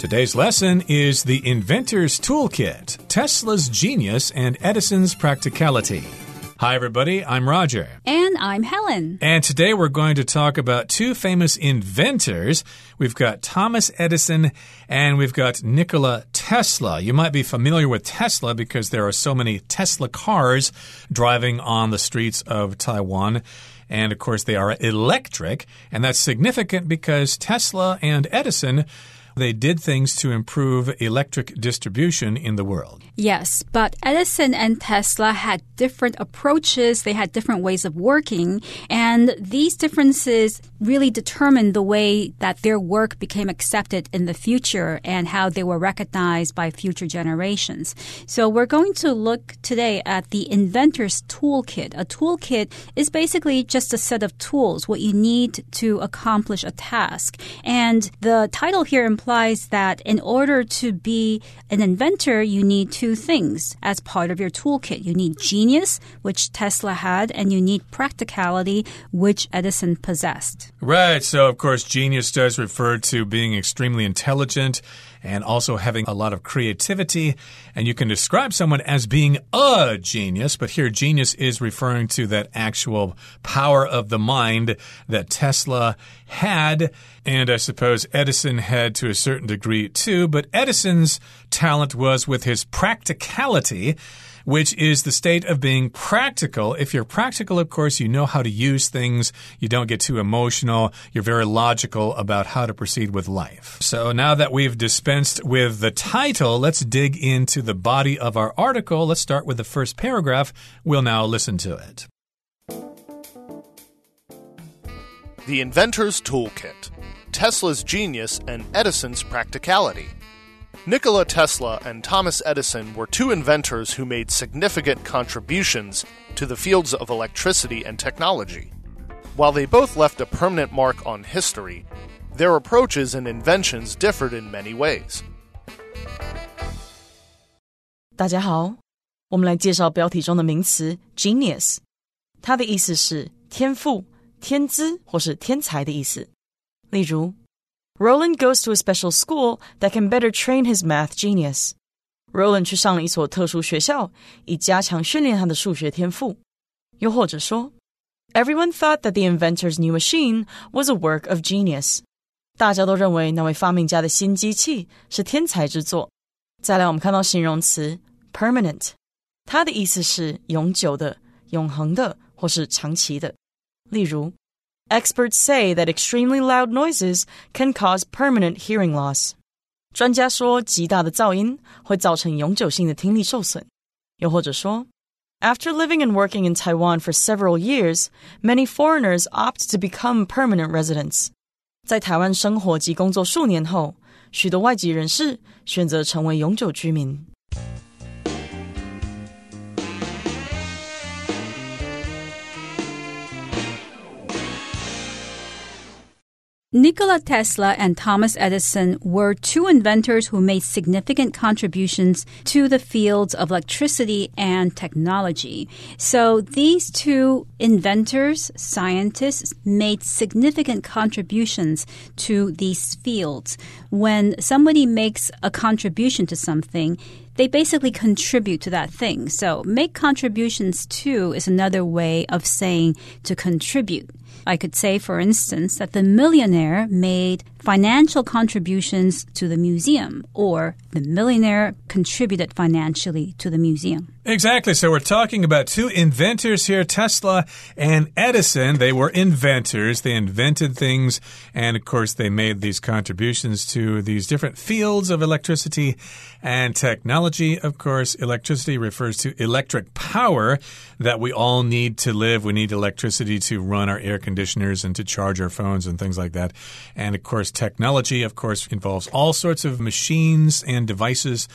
Today's lesson is the inventor's toolkit, Tesla's genius and Edison's practicality. Hi, everybody. I'm Roger. And I'm Helen. And today we're going to talk about two famous inventors. We've got Thomas Edison and we've got Nikola Tesla. You might be familiar with Tesla because there are so many Tesla cars driving on the streets of Taiwan. And of course, they are electric. And that's significant because Tesla and Edison they did things to improve electric distribution in the world. Yes, but Edison and Tesla had different approaches, they had different ways of working, and these differences really determined the way that their work became accepted in the future and how they were recognized by future generations. So we're going to look today at the inventor's toolkit. A toolkit is basically just a set of tools, what you need to accomplish a task. And the title here implies that in order to be an inventor, you need two things as part of your toolkit. You need genius, which Tesla had, and you need practicality, which Edison possessed. Right. So, of course, genius does refer to being extremely intelligent and also having a lot of creativity. And you can describe someone as being a genius, but here genius is referring to that actual power of the mind that Tesla had. And I suppose Edison had to a certain degree too, but Edison's talent was with his practicality which is the state of being practical. If you're practical, of course, you know how to use things. You don't get too emotional. You're very logical about how to proceed with life. So now that we've dispensed with the title, let's dig into the body of our article. Let's start with the first paragraph. We'll now listen to it. The Inventor's Toolkit Tesla's Genius and Edison's Practicality. Nikola Tesla and Thomas Edison were two inventors who made significant contributions to the fields of electricity and technology. While they both left a permanent mark on history, their approaches and inventions differed in many ways. 大家好，我们来介绍标题中的名词 genius，它的意思是天赋、天资或是天才的意思。例如 Roland goes to a special school that can better train his math genius. Roland 去上了一所特殊学校，以加强训练他的数学天赋。又或者说，Everyone thought that the inventor's new machine was a work of genius. 大家都认为那位发明家的新机器是天才之作。再来，我们看到形容词 permanent，它的意思是永久的、永恒的或是长期的。例如 Experts say that extremely loud noises can cause permanent hearing loss. 专家说，极大的噪音会造成永久性的听力受损。又或者说，After living and working in Taiwan for several years, many foreigners opt to become permanent residents. 在台湾生活及工作数年后，许多外籍人士选择成为永久居民。Nikola Tesla and Thomas Edison were two inventors who made significant contributions to the fields of electricity and technology. So these two inventors, scientists, made significant contributions to these fields. When somebody makes a contribution to something, they basically contribute to that thing. So make contributions to is another way of saying to contribute. I could say, for instance, that the millionaire made financial contributions to the museum, or the millionaire contributed financially to the museum. Exactly. So we're talking about two inventors here, Tesla and Edison. They were inventors. They invented things. And of course, they made these contributions to these different fields of electricity and technology. Of course, electricity refers to electric power that we all need to live. We need electricity to run our air conditioners and to charge our phones and things like that. And of course, technology, of course, involves all sorts of machines and devices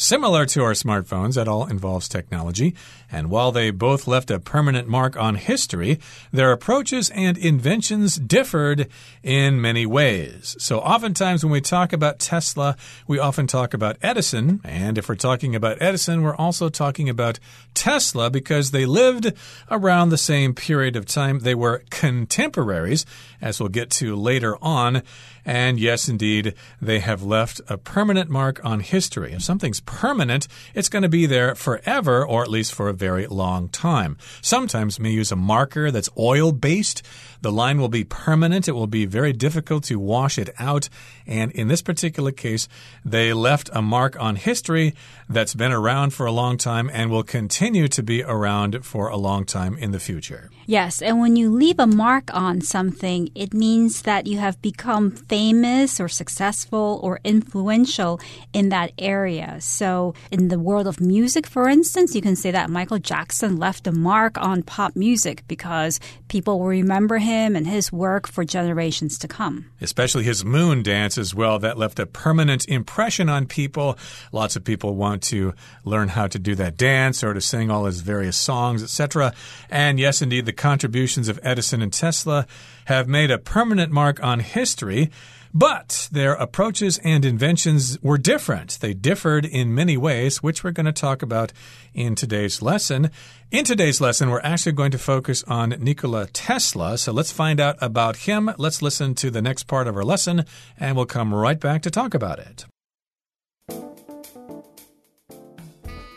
similar to our smartphones. That all involves technology. And while they both left a permanent mark on history, their approaches and inventions differed in many ways. So, oftentimes when we talk about Tesla, we often talk about Edison. And if we're talking about Edison, we're also talking about Tesla because they lived around the same period of time. They were contemporaries, as we'll get to later on. And yes, indeed, they have left a permanent mark on history. If something's permanent, it's going to be there forever, or at least for a very long time. Sometimes we may use a marker that's oil based. The line will be permanent. It will be very difficult to wash it out. And in this particular case, they left a mark on history that's been around for a long time and will continue to be around for a long time in the future. Yes, and when you leave a mark on something, it means that you have become famous or successful or influential in that area. So, in the world of music, for instance, you can say that Michael Jackson left a mark on pop music because people will remember him and his work for generations to come. Especially his moon dance as well, that left a permanent impression on people. Lots of people want to learn how to do that dance or to sing all his various songs, etc. And yes, indeed, the contributions of Edison and Tesla have made a permanent mark on history. But their approaches and inventions were different. They differed in many ways, which we're going to talk about in today's lesson. In today's lesson, we're actually going to focus on Nikola Tesla. So let's find out about him. Let's listen to the next part of our lesson, and we'll come right back to talk about it.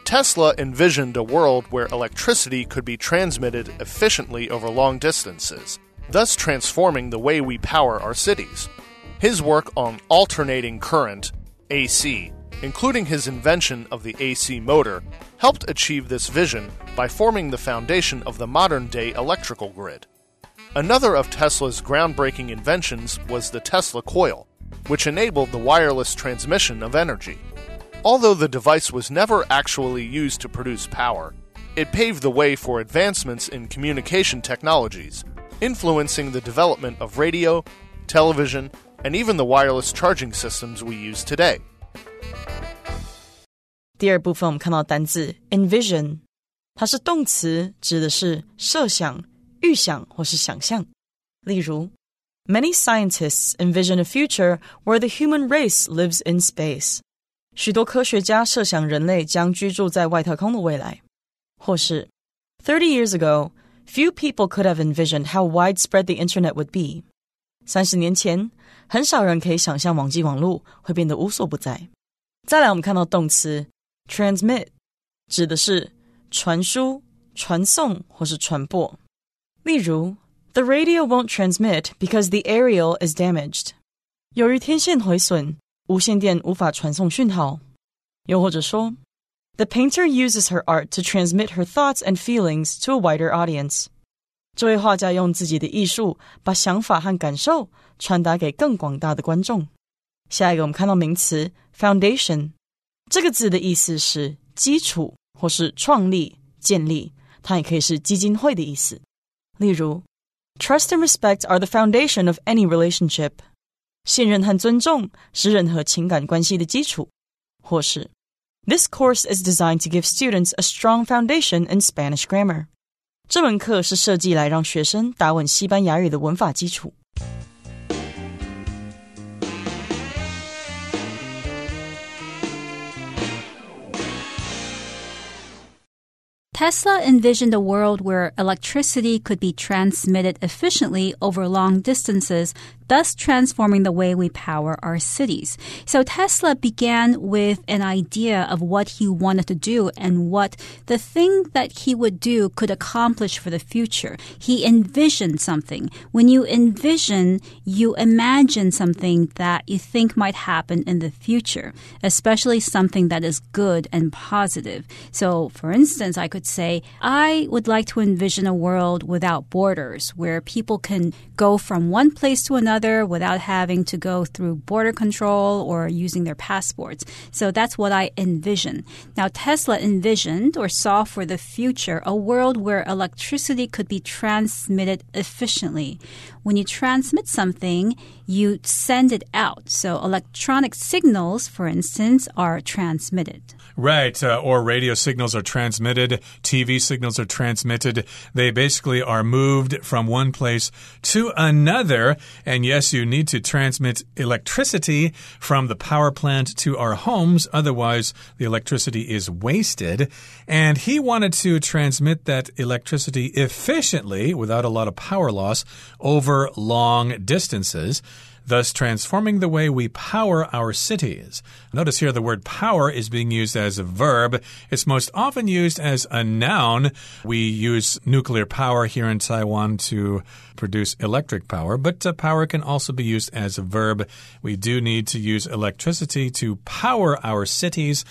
Tesla envisioned a world where electricity could be transmitted efficiently over long distances, thus transforming the way we power our cities. His work on alternating current, AC, including his invention of the AC motor, helped achieve this vision by forming the foundation of the modern day electrical grid. Another of Tesla's groundbreaking inventions was the Tesla coil, which enabled the wireless transmission of energy. Although the device was never actually used to produce power, it paved the way for advancements in communication technologies, influencing the development of radio, television, and even the wireless charging systems we use today. 第二部分我们看到单字 envision，它是动词，指的是设想、预想或是想象。例如，Many scientists envision a future where the human race lives in space。许多科学家设想人类将居住在外太空的未来。或是，Thirty years ago, few people could have envisioned how widespread the internet would be。三十年前，很少人可以想象网际网络会变得无所不在。再来，我们看到动词 transmit，指的是传输、传送或是传播。例如，The radio won't transmit because the aerial is damaged. 由于天线毁损。无线电无法传送讯号。又或者说，The painter uses her art to transmit her thoughts and feelings to a wider audience。这位画家用自己的艺术把想法和感受传达给更广大的观众。下一个，我们看到名词 “foundation” 这个字的意思是基础或是创立、建立，它也可以是基金会的意思。例如，“Trust and respect are the foundation of any relationship。信任和尊重是任何情感关系的基础。或是，“This course is designed to give students a strong foundation in Spanish grammar.” 这门课是设计来让学生打稳西班牙语的文法基础。Tesla envisioned a world where electricity could be transmitted efficiently over long distances thus transforming the way we power our cities. So Tesla began with an idea of what he wanted to do and what the thing that he would do could accomplish for the future. He envisioned something. When you envision, you imagine something that you think might happen in the future, especially something that is good and positive. So, for instance, I could say, I would like to envision a world without borders where people can go from one place to another another without having to go through border control or using their passports. So that's what I envision. Now, Tesla envisioned or saw for the future a world where electricity could be transmitted efficiently. When you transmit something, you send it out. So electronic signals, for instance, are transmitted. Right, uh, or radio signals are transmitted, TV signals are transmitted. They basically are moved from one place to another. And yes, you need to transmit electricity from the power plant to our homes, otherwise, the electricity is wasted. And he wanted to transmit that electricity efficiently without a lot of power loss over long distances thus transforming the way we power our cities. Notice here the word power is being used as a verb. It's most often used as a noun. We use nuclear power here in Taiwan to produce electric power, but uh, power can also be used as a verb. We do need to use electricity to power our cities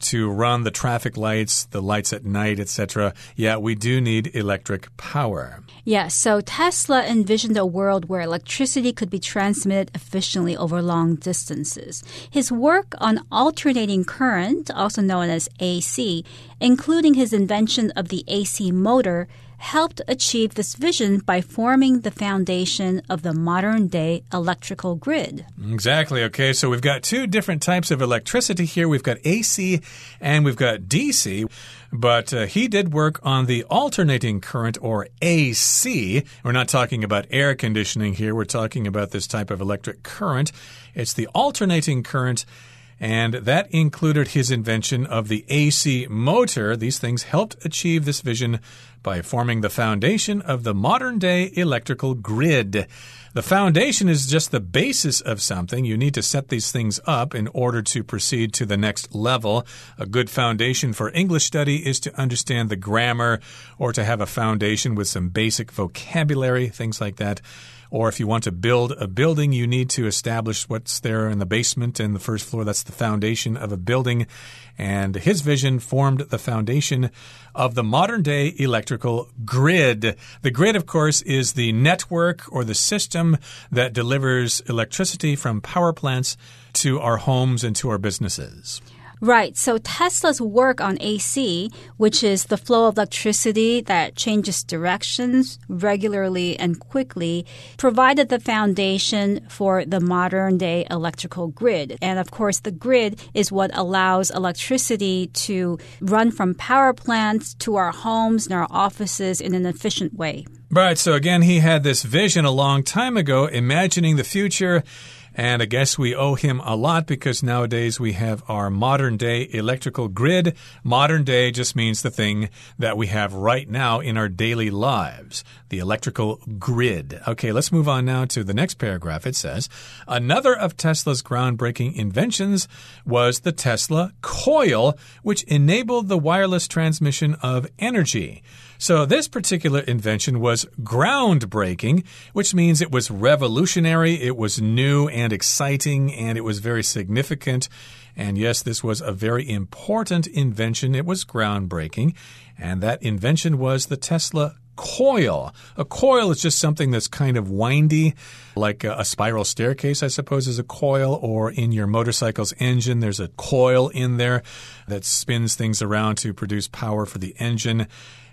to run the traffic lights, the lights at night, etc. Yeah, we do need electric power. Yeah, so Tesla envisioned a world where electricity could be transmitted efficiently over long distances. His work on alternating current, also known as AC, including his invention of the AC motor, helped achieve this vision by forming the foundation of the modern day electrical grid. Exactly. Okay, so we've got two different types of electricity here. We've got AC and we've got DC. But uh, he did work on the alternating current or AC. We're not talking about air conditioning here. We're talking about this type of electric current. It's the alternating current and that included his invention of the AC motor. These things helped achieve this vision by forming the foundation of the modern day electrical grid. The foundation is just the basis of something. You need to set these things up in order to proceed to the next level. A good foundation for English study is to understand the grammar or to have a foundation with some basic vocabulary, things like that. Or if you want to build a building, you need to establish what's there in the basement and the first floor. That's the foundation of a building. And his vision formed the foundation of the modern day electrical grid. The grid, of course, is the network or the system that delivers electricity from power plants to our homes and to our businesses. Right. So Tesla's work on AC, which is the flow of electricity that changes directions regularly and quickly, provided the foundation for the modern day electrical grid. And of course, the grid is what allows electricity to run from power plants to our homes and our offices in an efficient way. Right. So again, he had this vision a long time ago, imagining the future and I guess we owe him a lot because nowadays we have our modern day electrical grid. Modern day just means the thing that we have right now in our daily lives, the electrical grid. Okay, let's move on now to the next paragraph. It says Another of Tesla's groundbreaking inventions was the Tesla coil, which enabled the wireless transmission of energy. So, this particular invention was groundbreaking, which means it was revolutionary, it was new and exciting, and it was very significant. And yes, this was a very important invention. It was groundbreaking. And that invention was the Tesla coil. A coil is just something that's kind of windy, like a, spiral staircase, I suppose, is a coil, or in your motorcycle's engine, there's a coil in there that spins things around to produce power for the engine.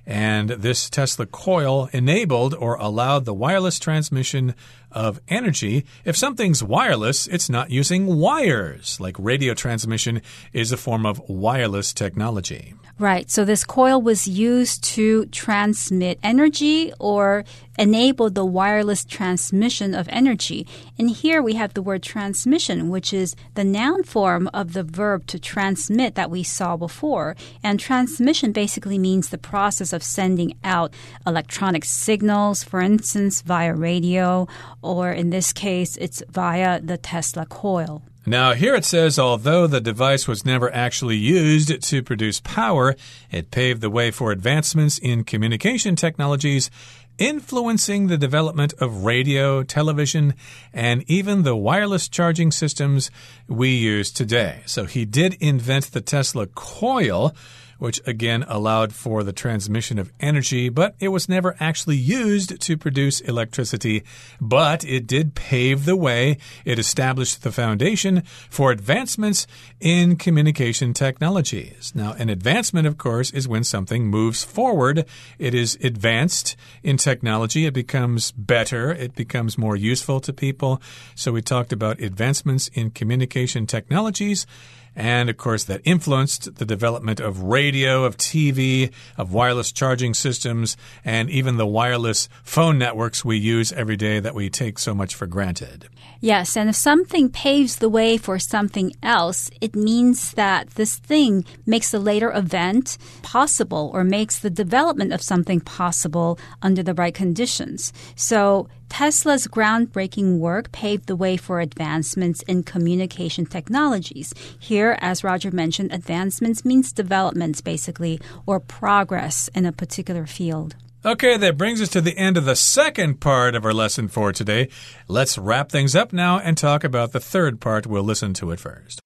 And this Tesla coil enabled or allowed the wireless transmission of energy. If something's wireless, it's not using wires, like radio transmission is a form of wireless technology. Right. So this coil was used to transmit energy or enable the wireless transmission of energy. And here we have the word transmission, which is the noun form of the verb to transmit that we saw before. And transmission basically means the process of sending out electronic signals, for instance, via radio, or in this case, it's via the Tesla coil. Now, here it says although the device was never actually used to produce power, it paved the way for advancements in communication technologies, influencing the development of radio, television, and even the wireless charging systems we use today. So he did invent the Tesla coil which again allowed for the transmission of energy, but it was never actually used to produce electricity. But it did pave the way, it established the foundation for advancements in communication technologies. Now, an advancement, of course, is when something moves forward, it is advanced in technology, it becomes better, it becomes more useful to people. So, we talked about advancements in communication technologies. And of course, that influenced the development of radio, of TV, of wireless charging systems, and even the wireless phone networks we use every day that we take so much for granted. Yes, and if something paves the way for something else, it means that this thing makes a later event possible or makes the development of something possible under the right conditions. So Tesla's groundbreaking work paved the way for advancements in communication technologies. Here, as Roger mentioned, advancements means developments, basically, or progress in a particular field. Okay, that brings us to the end of the second part of our lesson for today. Let's wrap things up now and talk about the third part. We'll listen to it first.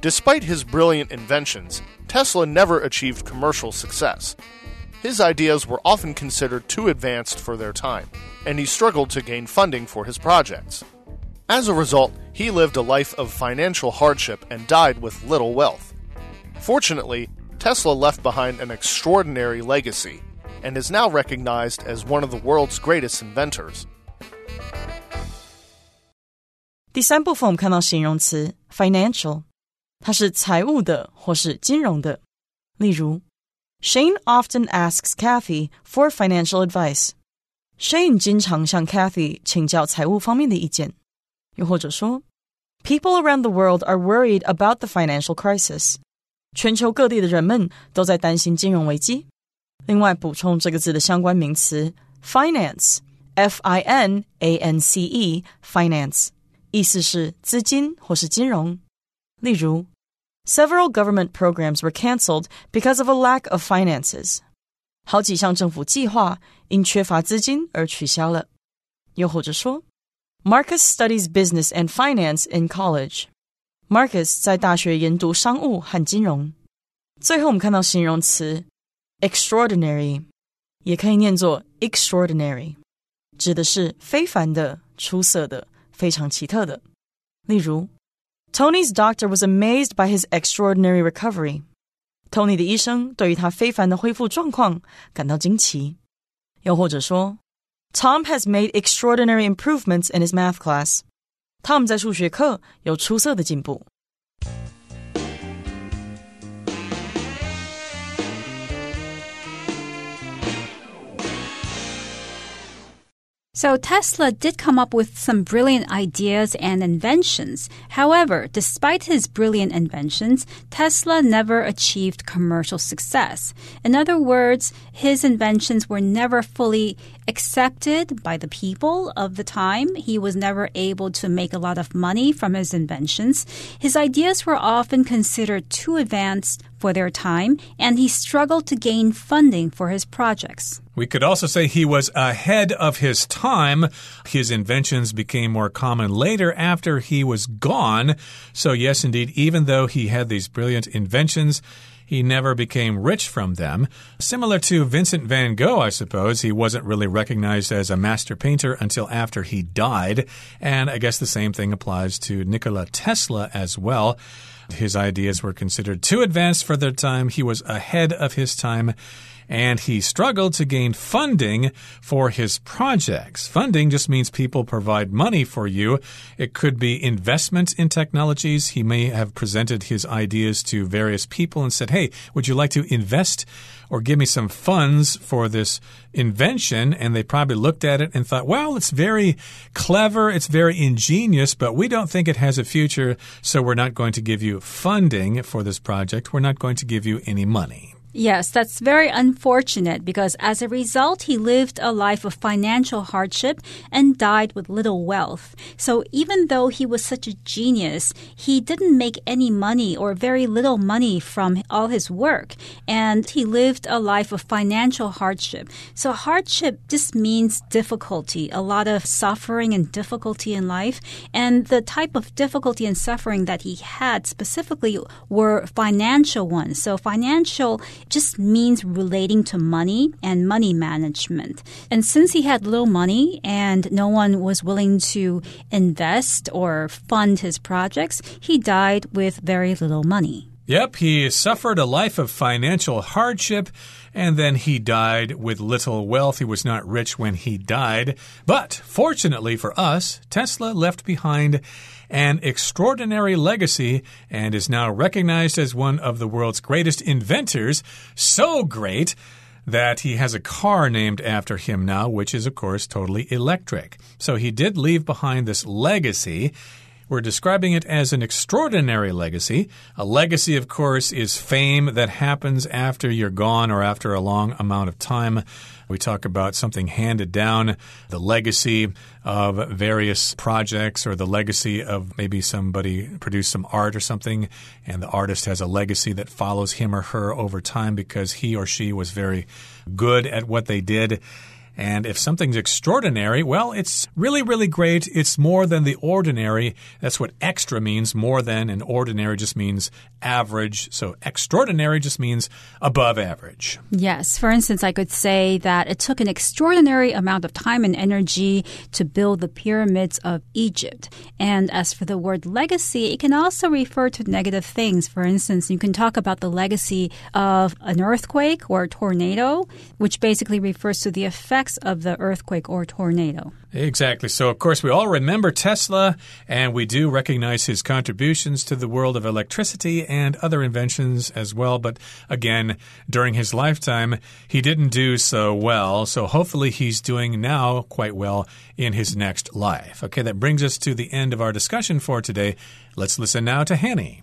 Despite his brilliant inventions, Tesla never achieved commercial success his ideas were often considered too advanced for their time, and he struggled to gain funding for his projects. As a result, he lived a life of financial hardship and died with little wealth. Fortunately, Tesla left behind an extraordinary legacy and is now recognized as one of the world's greatest inventors. 第三部分我们看到形容词 financial，它是财务的或是金融的，例如 Shane often asks Kathy for financial advice. Shane 经常向 Kathy 请教财务方面的意见，又或者说，People around the world are worried about the financial crisis. 全球各地的人们都在担心金融危机。另外，补充这个字的相关名词 finance，f i n a n c finance，意思是资金或是金融。例如。Several government programs were cancelled because of a lack of finances. 好几项政府计划因缺乏资金而取消了。又或者说，Marcus studies business and finance in college. Marcus 在大学研读商务和金融。最后，我们看到形容词 extraordinary，也可以念作 extraordinary，指的是非凡的、出色的、非常奇特的。例如 Tony's doctor was amazed by his extraordinary recovery. Tony 的医生对于他非凡的恢复状况感到惊奇。又或者说，Tom has made extraordinary improvements in his math class. Tom 在数学课有出色的进步。So Tesla did come up with some brilliant ideas and inventions. However, despite his brilliant inventions, Tesla never achieved commercial success. In other words, his inventions were never fully accepted by the people of the time. He was never able to make a lot of money from his inventions. His ideas were often considered too advanced for their time, and he struggled to gain funding for his projects. We could also say he was ahead of his time. His inventions became more common later after he was gone. So, yes, indeed, even though he had these brilliant inventions, he never became rich from them. Similar to Vincent van Gogh, I suppose, he wasn't really recognized as a master painter until after he died. And I guess the same thing applies to Nikola Tesla as well. His ideas were considered too advanced for their time. He was ahead of his time and he struggled to gain funding for his projects. Funding just means people provide money for you. It could be investment in technologies. He may have presented his ideas to various people and said, Hey, would you like to invest or give me some funds for this invention? And they probably looked at it and thought, well, it's very clever, it's very ingenious, but we don't think it has a future, so we're not going to give you funding for this project. We're not going to give you any money. Yes, that's very unfortunate because as a result, he lived a life of financial hardship and died with little wealth. So even though he was such a genius, he didn't make any money or very little money from all his work. And he lived a life of financial hardship. So hardship just means difficulty, a lot of suffering and difficulty in life. And the type of difficulty and suffering that he had specifically were financial ones. So financial just means relating to money and money management. And since he had little money and no one was willing to invest or fund his projects, he died with very little money. Yep, he suffered a life of financial hardship and then he died with little wealth. He was not rich when he died. But fortunately for us, Tesla left behind an extraordinary legacy and is now recognized as one of the world's greatest inventors. So great that he has a car named after him now, which is, of course, totally electric. So he did leave behind this legacy. We're describing it as an extraordinary legacy. A legacy, of course, is fame that happens after you're gone or after a long amount of time. We talk about something handed down, the legacy of various projects, or the legacy of maybe somebody produced some art or something, and the artist has a legacy that follows him or her over time because he or she was very good at what they did. And if something's extraordinary, well, it's really, really great. It's more than the ordinary. That's what extra means. More than and ordinary just means average. So extraordinary just means above average. Yes. For instance, I could say that it took an extraordinary amount of time and energy to build the pyramids of Egypt. And as for the word legacy, it can also refer to negative things. For instance, you can talk about the legacy of an earthquake or a tornado, which basically refers to the effect of the earthquake or tornado. Exactly. So, of course, we all remember Tesla, and we do recognize his contributions to the world of electricity and other inventions as well. But again, during his lifetime, he didn't do so well. So, hopefully, he's doing now quite well in his next life. Okay, that brings us to the end of our discussion for today. Let's listen now to Hanny.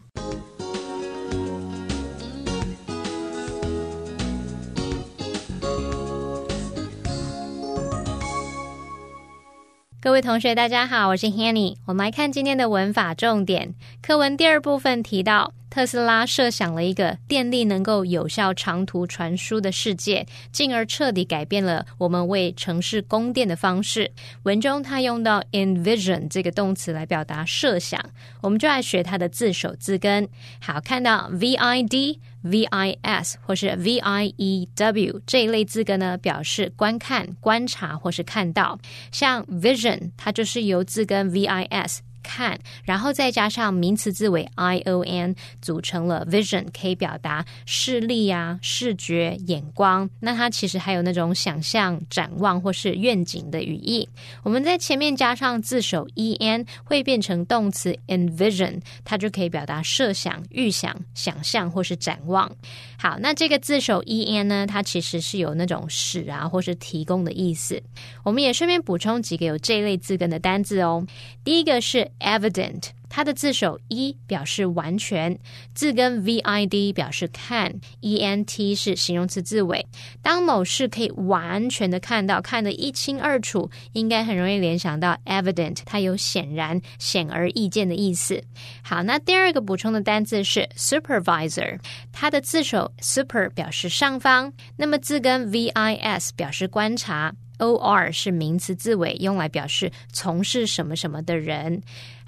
各位同学，大家好，我是 Hanny。我们来看今天的文法重点课文第二部分提到。特斯拉设想了一个电力能够有效长途传输的世界，进而彻底改变了我们为城市供电的方式。文中他用到 envision 这个动词来表达设想，我们就来学它的字首字根。好，看到 v i d v i s 或是 v i e w 这一类字根呢，表示观看、观察或是看到。像 vision，它就是由字根 v i s。看，然后再加上名词字尾 i o n，组成了 vision，可以表达视力啊、视觉、眼光。那它其实还有那种想象、展望或是愿景的语义。我们在前面加上字首 e n，会变成动词 envision，它就可以表达设想、预想、想象或是展望。好，那这个字首 e n 呢，它其实是有那种使啊或是提供的意思。我们也顺便补充几个有这类字根的单字哦。第一个是。evident，它的字首 e 表示完全，字根 v i d 表示看，e n t 是形容词字尾。当某事可以完全的看到，看得一清二楚，应该很容易联想到 evident，它有显然、显而易见的意思。好，那第二个补充的单字是 supervisor，它的字首 super 表示上方，那么字根 v i s 表示观察。O R 是名词字尾，用来表示从事什么什么的人。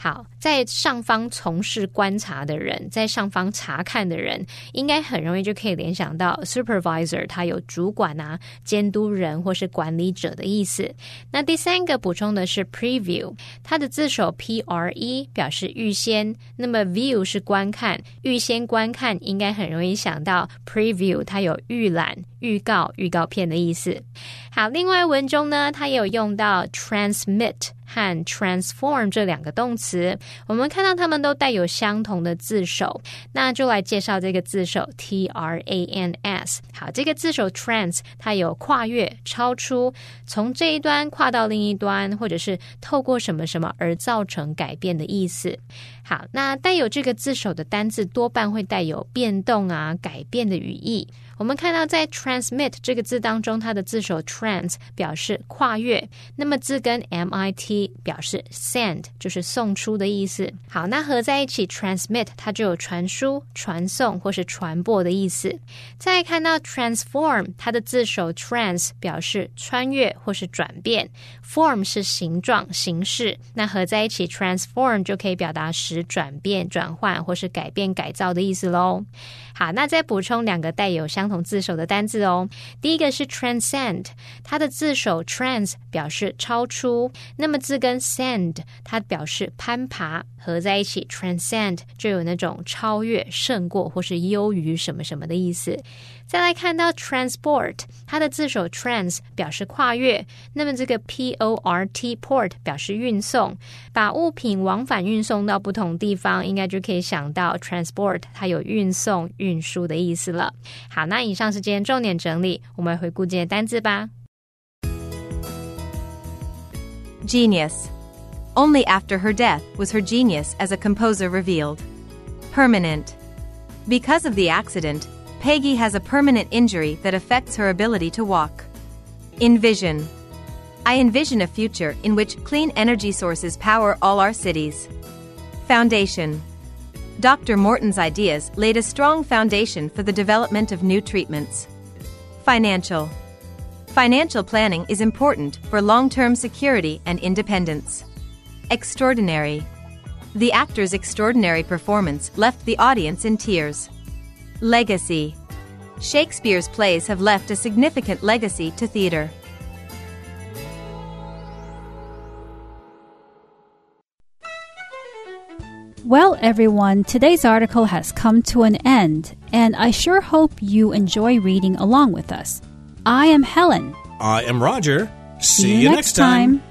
好，在上方从事观察的人，在上方查看的人，应该很容易就可以联想到 supervisor，它有主管啊、监督人或是管理者的意思。那第三个补充的是 preview，它的字首 P R E 表示预先，那么 view 是观看，预先观看应该很容易想到 preview，它有预览、预告、预告片的意思。好，另外文中呢，它也有用到 transmit。和 transform 这两个动词，我们看到它们都带有相同的字首，那就来介绍这个字首 t r a n s。好，这个字首 trans 它有跨越、超出，从这一端跨到另一端，或者是透过什么什么而造成改变的意思。好，那带有这个字首的单字多半会带有变动啊、改变的语义。我们看到在 transmit 这个字当中，它的字首 trans 表示跨越，那么字根 mit 表示 send，就是送出的意思。好，那合在一起 transmit 它就有传输、传送或是传播的意思。再看到 transform，它的字首 trans 表示穿越或是转变，form 是形状、形式，那合在一起 transform 就可以表达使转变、转换或是改变、改造的意思喽。好，那再补充两个带有相同字首的单字哦。第一个是 transcend，它的字首 trans 表示超出，那么字根 send 它表示攀爬，合在一起 transcend 就有那种超越、胜过或是优于什么什么的意思。再来看到 transport，它的字首 trans 表示跨越，那么这个 p o r t port 表示运送，把物品往返运送到不同地方，应该就可以想到 transport 它有运送、运输的意思了。好，那以上是今天重点整理，我们回顾这些单字吧。Genius. Only after her death was her genius as a composer revealed. Permanent. Because of the accident, Peggy has a permanent injury that affects her ability to walk. Envision. I envision a future in which clean energy sources power all our cities. Foundation. Dr. Morton's ideas laid a strong foundation for the development of new treatments. Financial. Financial planning is important for long term security and independence. Extraordinary. The actor's extraordinary performance left the audience in tears. Legacy Shakespeare's plays have left a significant legacy to theater. Well, everyone, today's article has come to an end, and I sure hope you enjoy reading along with us. I am Helen. I am Roger. See, you next time.